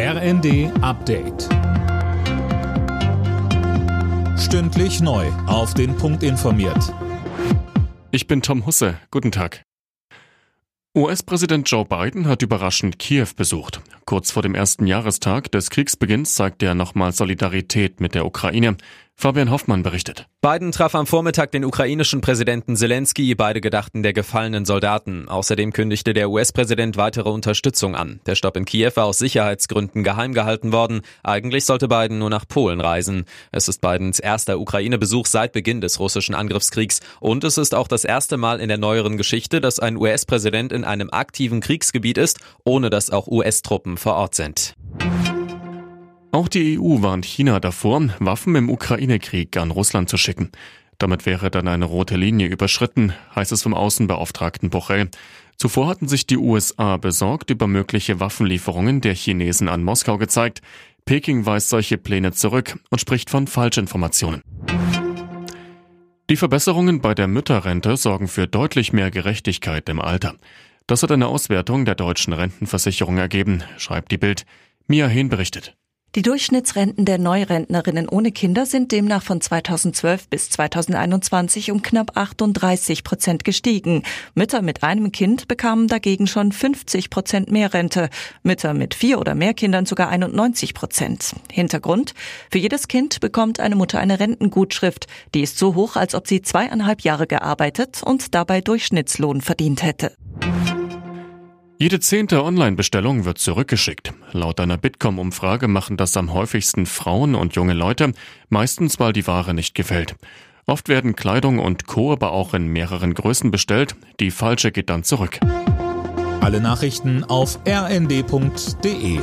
RND Update. Stündlich neu. Auf den Punkt informiert. Ich bin Tom Husse. Guten Tag. US-Präsident Joe Biden hat überraschend Kiew besucht. Kurz vor dem ersten Jahrestag des Kriegsbeginns zeigt er nochmal Solidarität mit der Ukraine. Fabian Hoffmann berichtet. Biden traf am Vormittag den ukrainischen Präsidenten Zelensky. Beide gedachten der gefallenen Soldaten. Außerdem kündigte der US-Präsident weitere Unterstützung an. Der Stopp in Kiew war aus Sicherheitsgründen geheim gehalten worden. Eigentlich sollte Biden nur nach Polen reisen. Es ist Bidens erster Ukraine-Besuch seit Beginn des russischen Angriffskriegs. Und es ist auch das erste Mal in der neueren Geschichte, dass ein US-Präsident in einem aktiven Kriegsgebiet ist, ohne dass auch US-Truppen vor Ort sind. Auch die EU warnt China davor, Waffen im Ukraine-Krieg an Russland zu schicken. Damit wäre dann eine rote Linie überschritten, heißt es vom Außenbeauftragten Borrell. Zuvor hatten sich die USA besorgt über mögliche Waffenlieferungen der Chinesen an Moskau gezeigt. Peking weist solche Pläne zurück und spricht von Falschinformationen. Die Verbesserungen bei der Mütterrente sorgen für deutlich mehr Gerechtigkeit im Alter. Das hat eine Auswertung der deutschen Rentenversicherung ergeben, schreibt die Bild. Mia Hehn berichtet. Die Durchschnittsrenten der Neurentnerinnen ohne Kinder sind demnach von 2012 bis 2021 um knapp 38 Prozent gestiegen. Mütter mit einem Kind bekamen dagegen schon 50 Prozent mehr Rente, Mütter mit vier oder mehr Kindern sogar 91 Prozent. Hintergrund? Für jedes Kind bekommt eine Mutter eine Rentengutschrift. Die ist so hoch, als ob sie zweieinhalb Jahre gearbeitet und dabei Durchschnittslohn verdient hätte. Jede zehnte Online-Bestellung wird zurückgeschickt. Laut einer Bitkom-Umfrage machen das am häufigsten Frauen und junge Leute, meistens weil die Ware nicht gefällt. Oft werden Kleidung und Co. aber auch in mehreren Größen bestellt. Die falsche geht dann zurück. Alle Nachrichten auf rnd.de